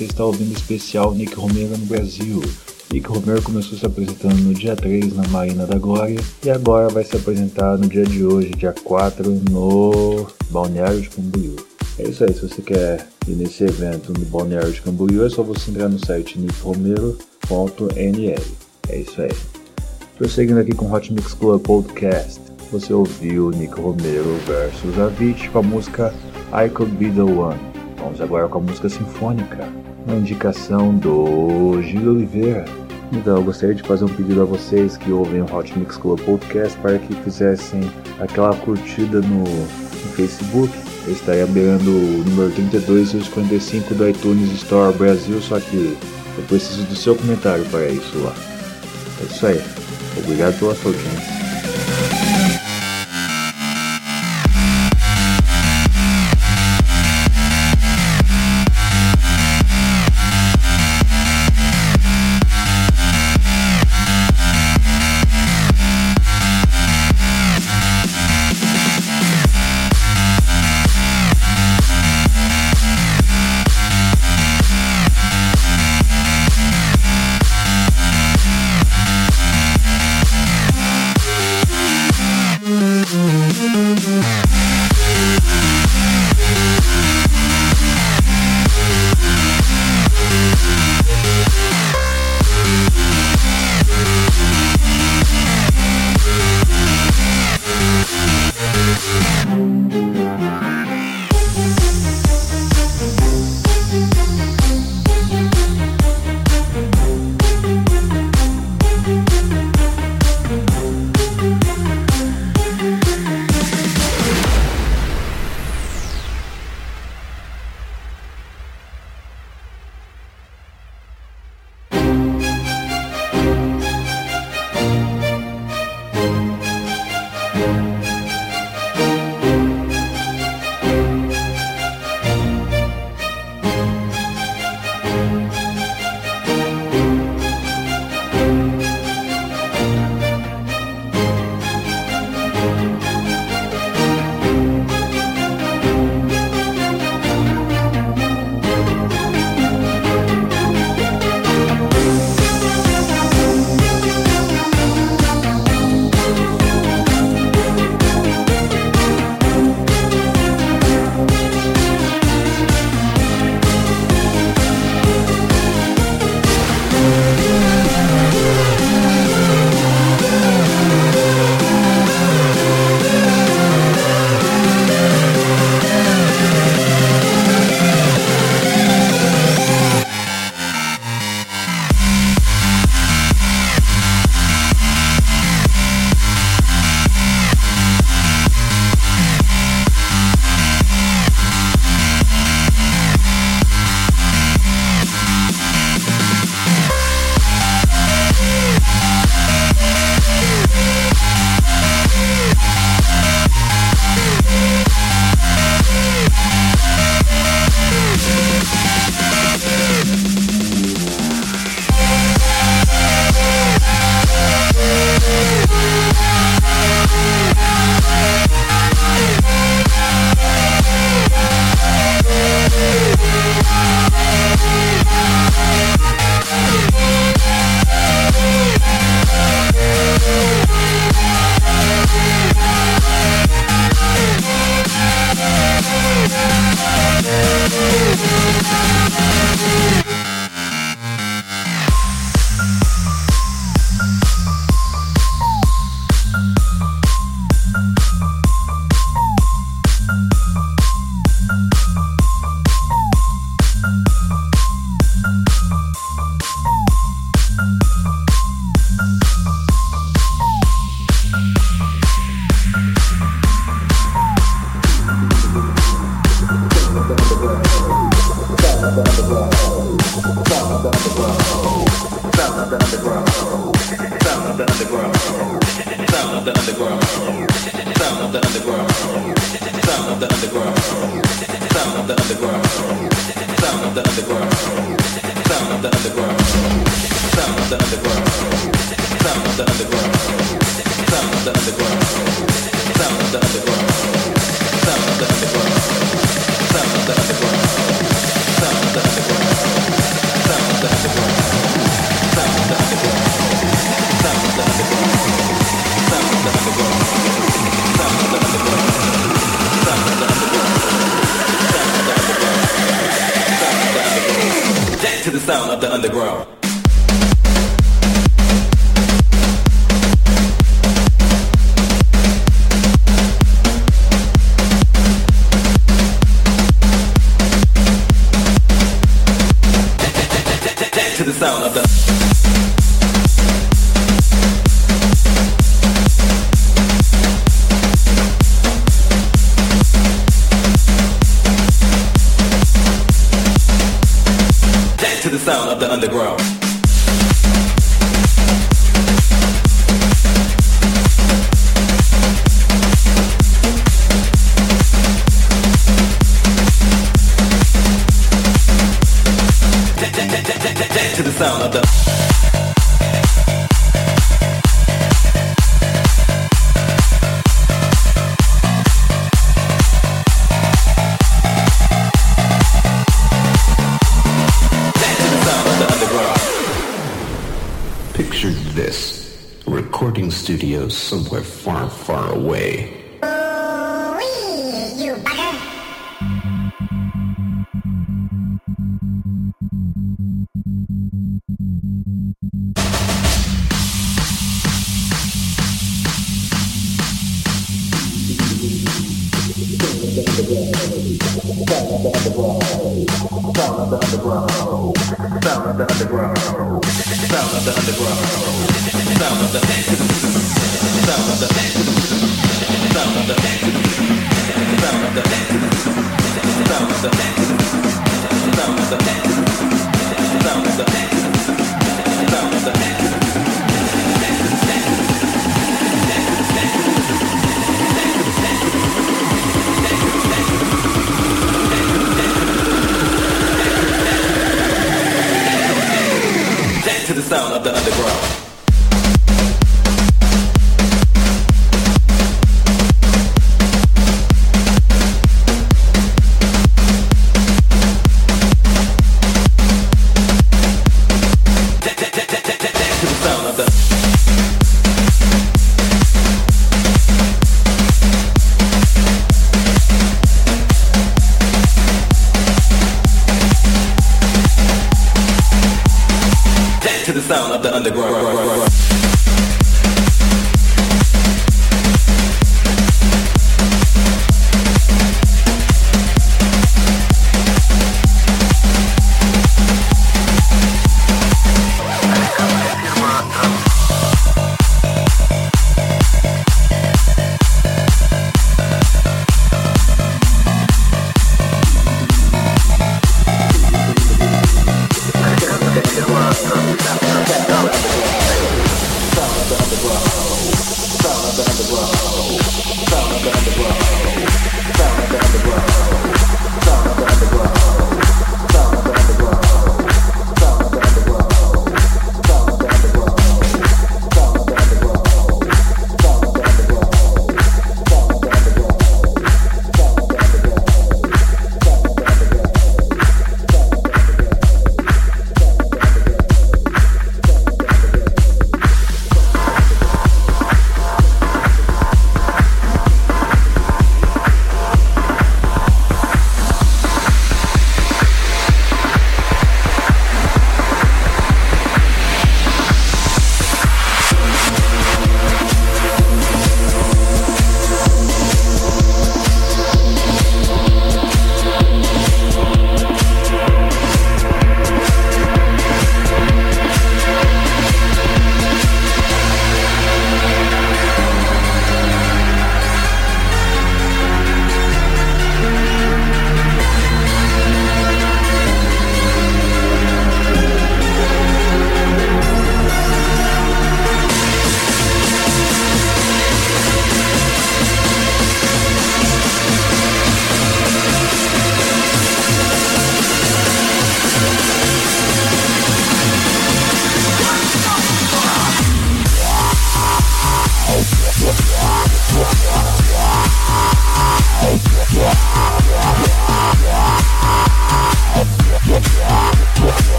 você está ouvindo o especial Nick Romero no Brasil. Nick Romero começou se apresentando no dia 3 na Marina da Glória e agora vai se apresentar no dia de hoje, dia 4, no Balneário de Camboriú. É isso aí, se você quer ir nesse evento no Balneário de Camboriú, é só você entrar no site nickromero.nl. É isso aí. Prosseguindo aqui com Hot Mix Club Podcast, você ouviu Nick Romero versus Avicii com a música I Could Be The One. Vamos agora com a música sinfônica, uma indicação do Gil Oliveira. Então, eu gostaria de fazer um pedido a vocês que ouvem o Hot Mix Club Podcast para que fizessem aquela curtida no, no Facebook. Eu estaria beirando o número 32 e 55 do iTunes Store Brasil, só que eu preciso do seu comentário para isso lá. É isso aí. Obrigado pela sua audiência. Sound of the underground.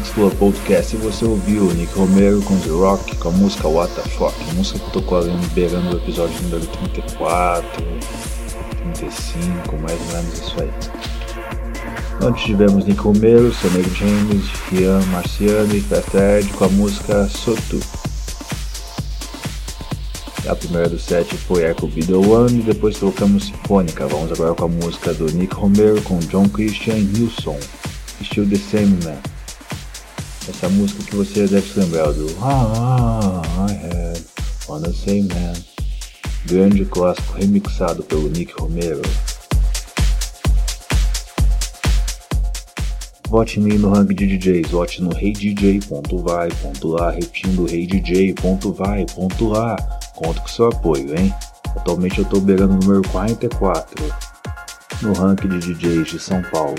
Club Podcast e você ouviu Nick Romero com The Rock com a música What the Fuck, música que tocou ali beirando o episódio número 34, 35, mais ou menos isso aí. Antes tivemos Nick Romero, Sonny James, Ian Marciano e Fast Ed com a música Soto. A primeira do set foi Echo The One e depois tocamos Sinfônica. Vamos agora com a música do Nick Romero com John Christian Nilsson. Still the Same Man. Essa música que você deve se lembrar do Ah, I had on the same man. Grande clássico remixado pelo Nick Romero. Vote em mim no ranking de DJs, vote no reidj.vai.lá, repetindo reidj.vai.lá. Conto com seu apoio, hein? Atualmente eu tô beirando o número 44 no ranking de DJs de São Paulo.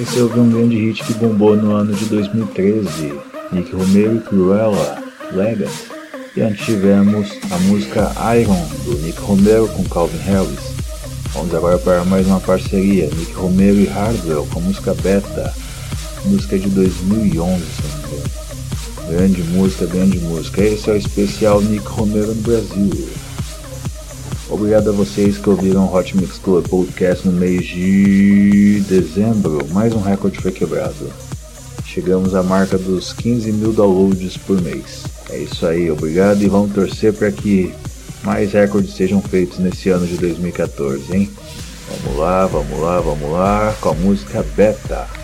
Esse houve um grande hit que bombou no ano de 2013, Nick Romero e Cruella, Legacy. E antes tivemos a música Iron, do Nick Romero com Calvin Harris. Vamos agora para mais uma parceria, Nick Romero e Hardwell com música Beta, música de 2011, se não me engano. Grande música, grande música. Esse é o especial Nick Romero no Brasil. Obrigado a vocês que ouviram Hot Mix Club Podcast no mês de dezembro. Mais um recorde foi quebrado. Chegamos à marca dos 15 mil downloads por mês. É isso aí, obrigado e vamos torcer para que mais recordes sejam feitos nesse ano de 2014, hein? Vamos lá, vamos lá, vamos lá com a música Beta.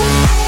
Yeah.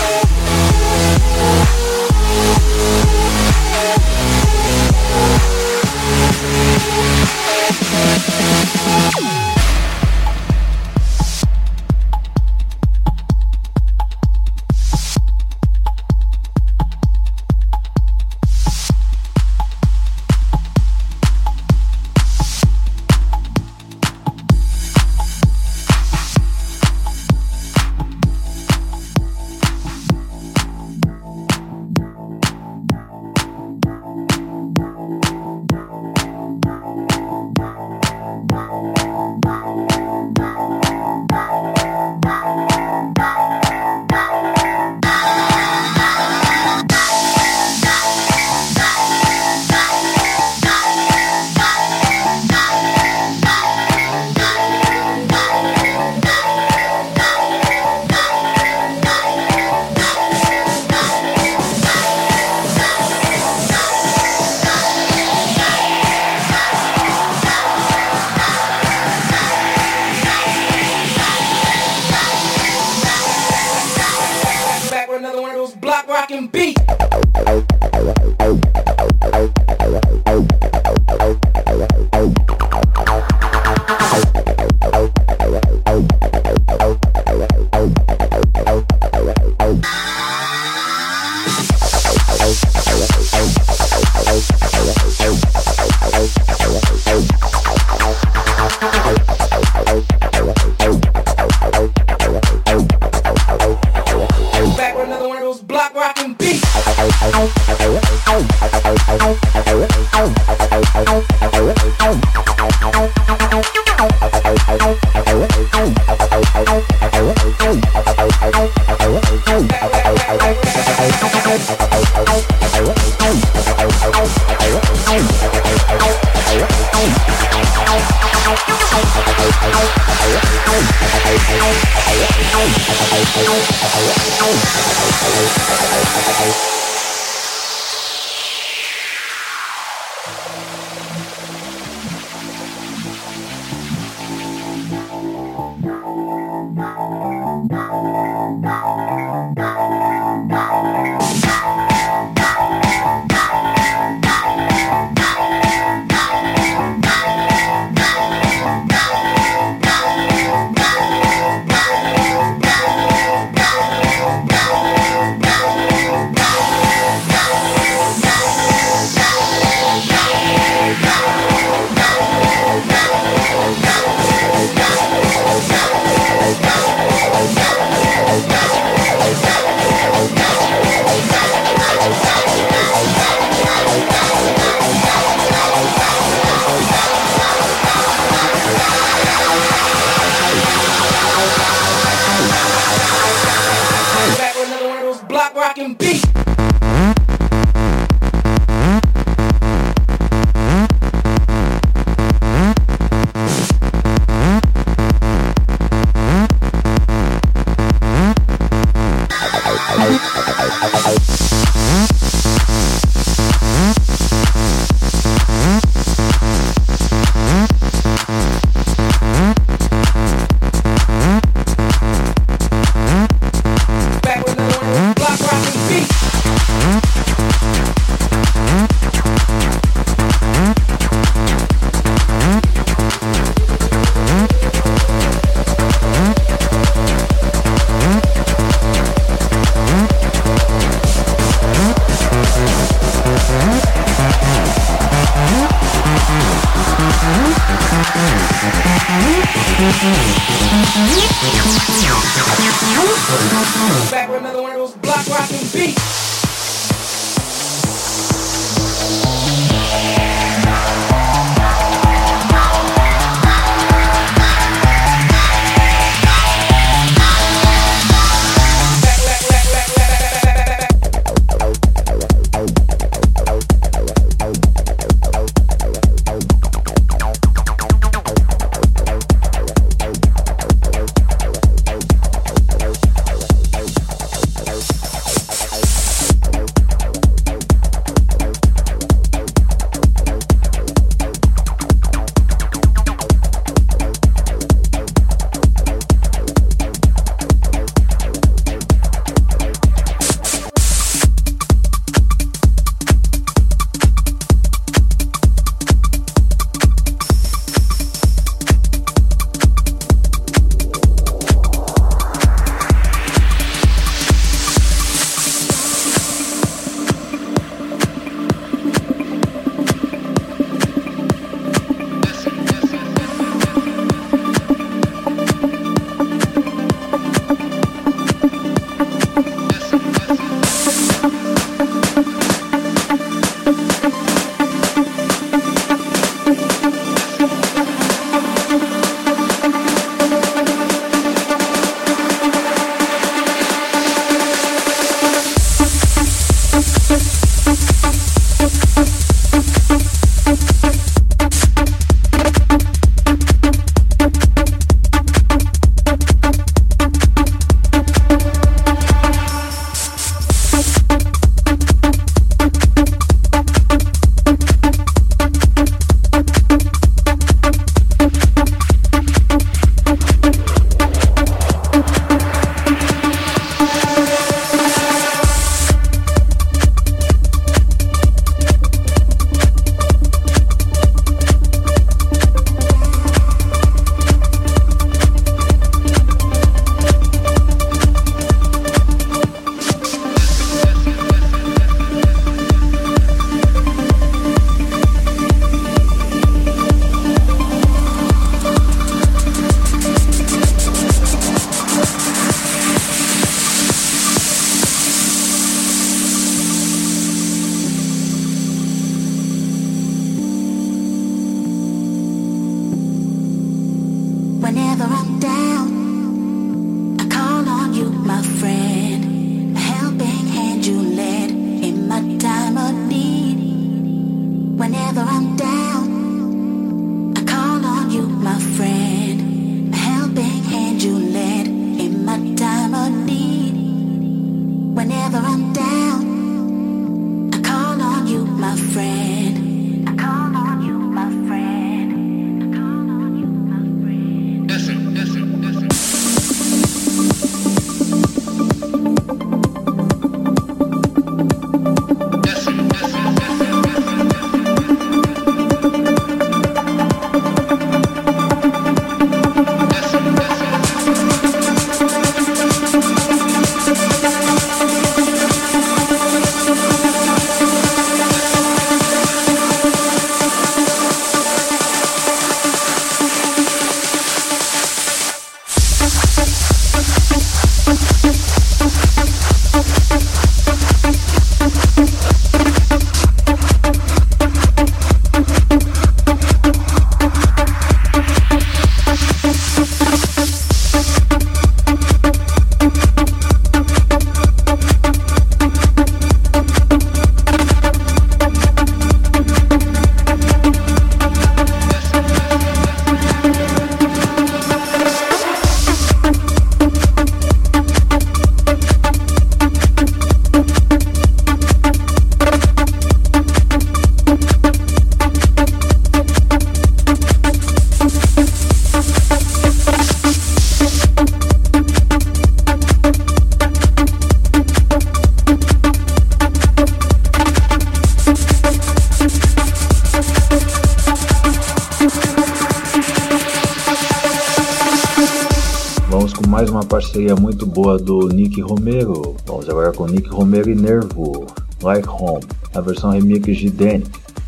Do Nick Romero. Vamos agora com Nick Romero e Nervo, Like Home, a versão remix de Danny.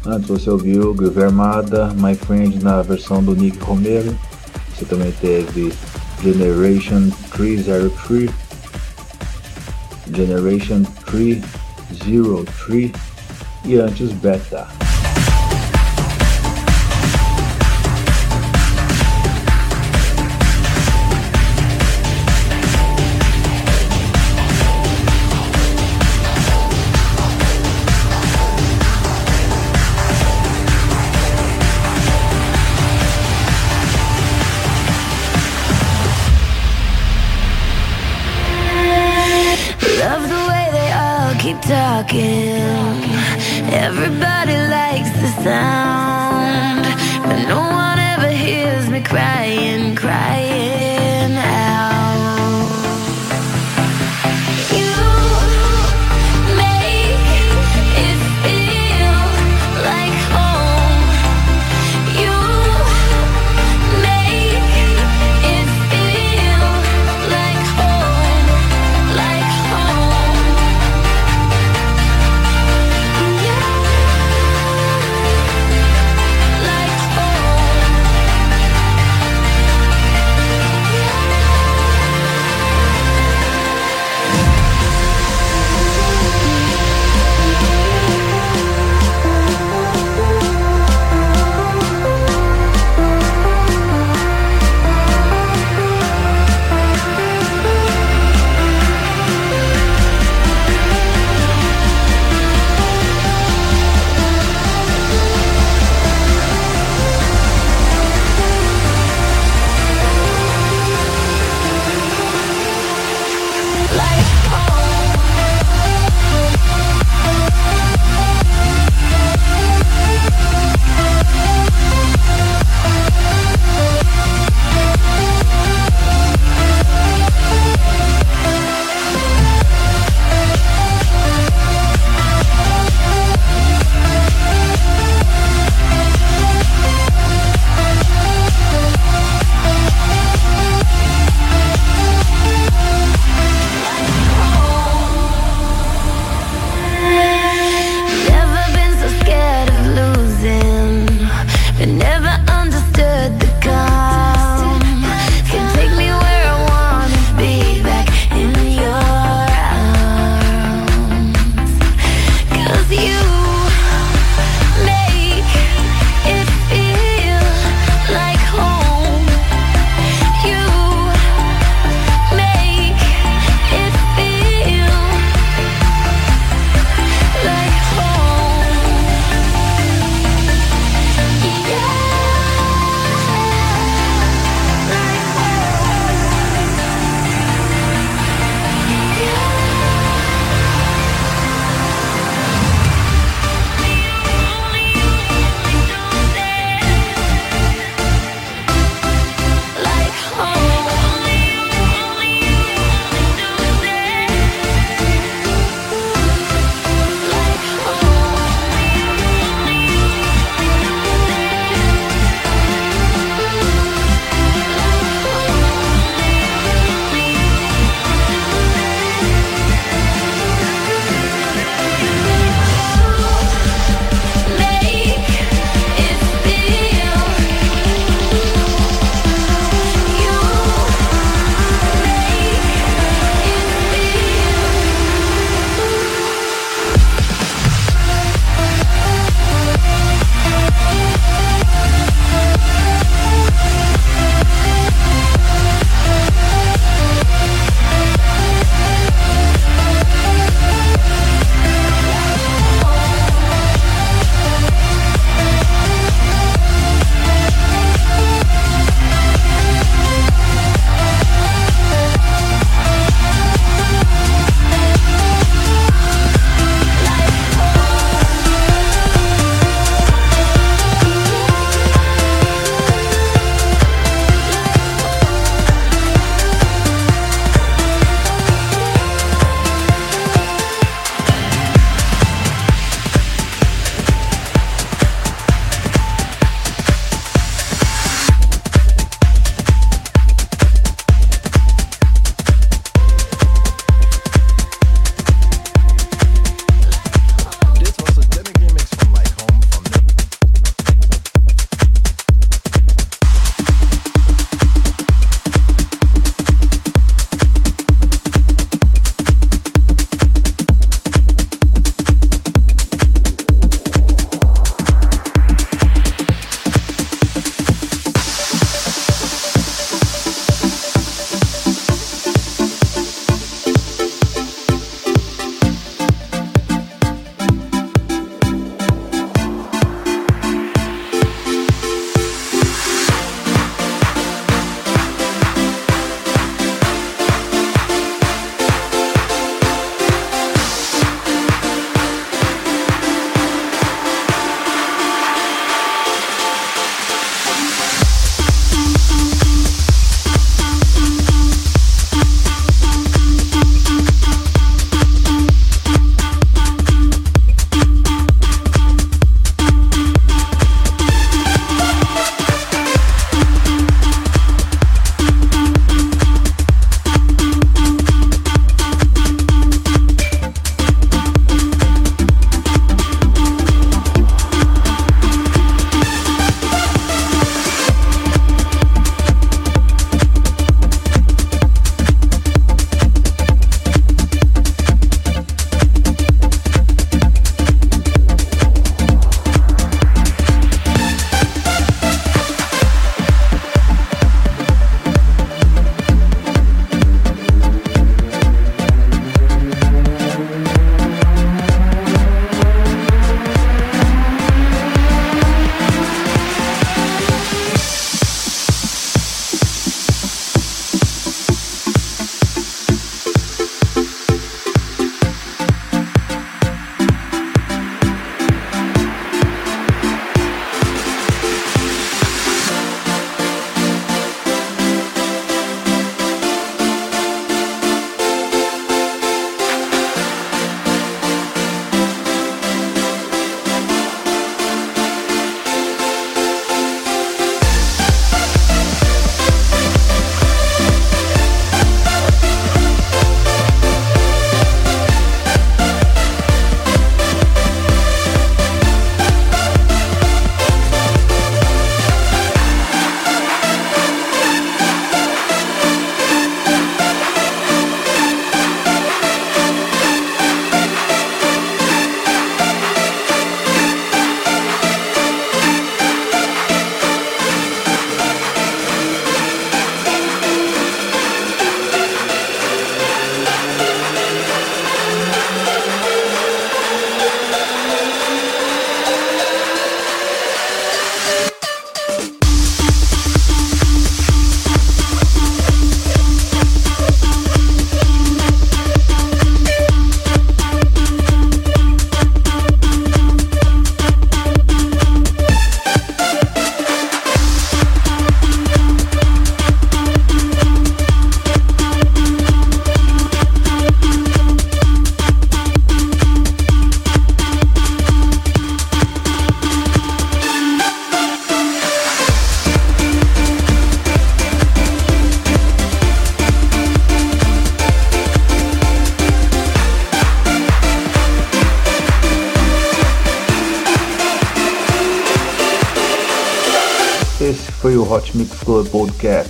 Antes você ouviu Groove Armada, My Friend na versão do Nick Romero Você também teve Generation 303, Generation 303 e antes Beta.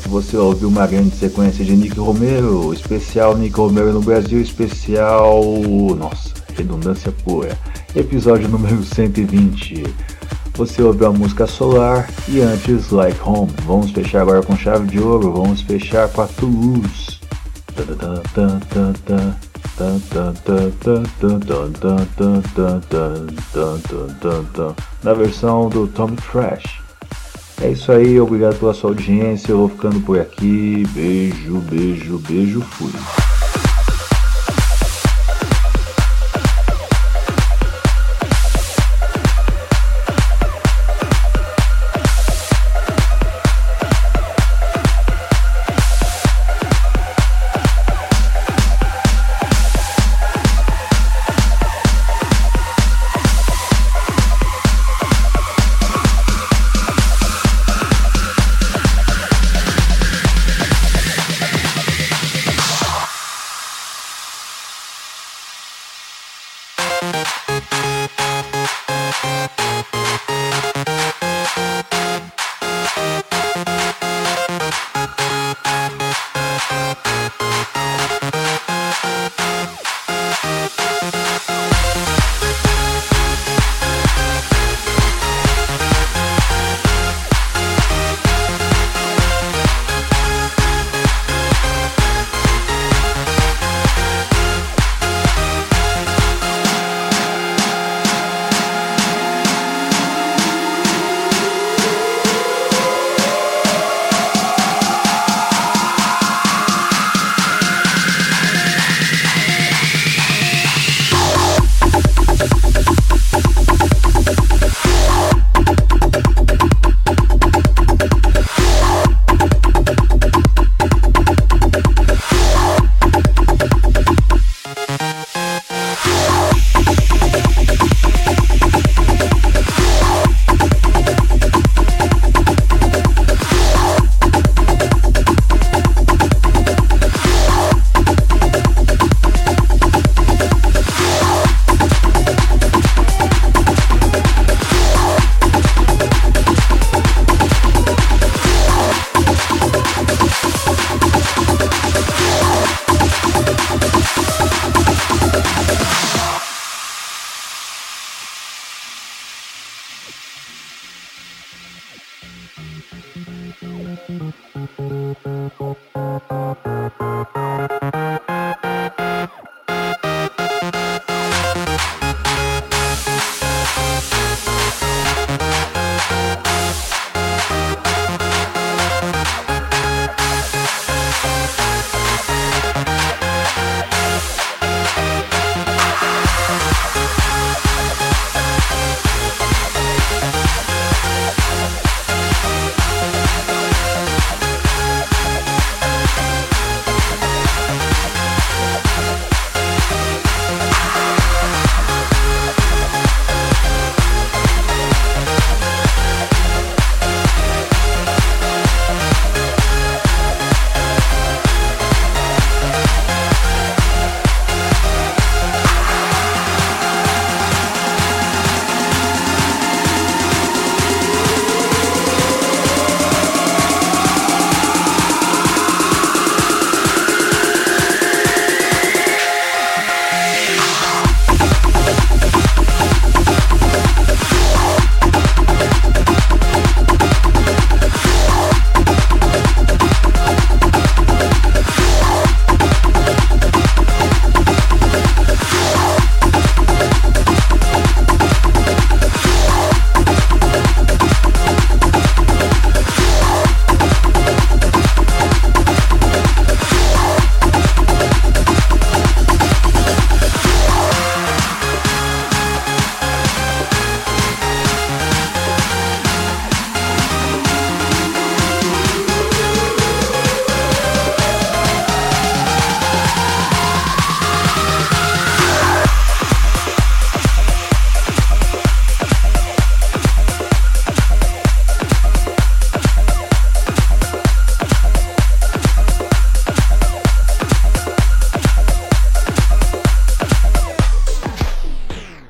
Você ouviu uma grande sequência de Nick Romero, especial Nick Romero no Brasil, especial. Nossa, redundância pura. Episódio número 120. Você ouviu a música Solar e antes Like Home. Vamos fechar agora com chave de ouro. Vamos fechar com a Toulouse. Na versão do Tommy Trash. É isso aí, obrigado pela sua audiência. Eu vou ficando por aqui. Beijo, beijo, beijo, fui.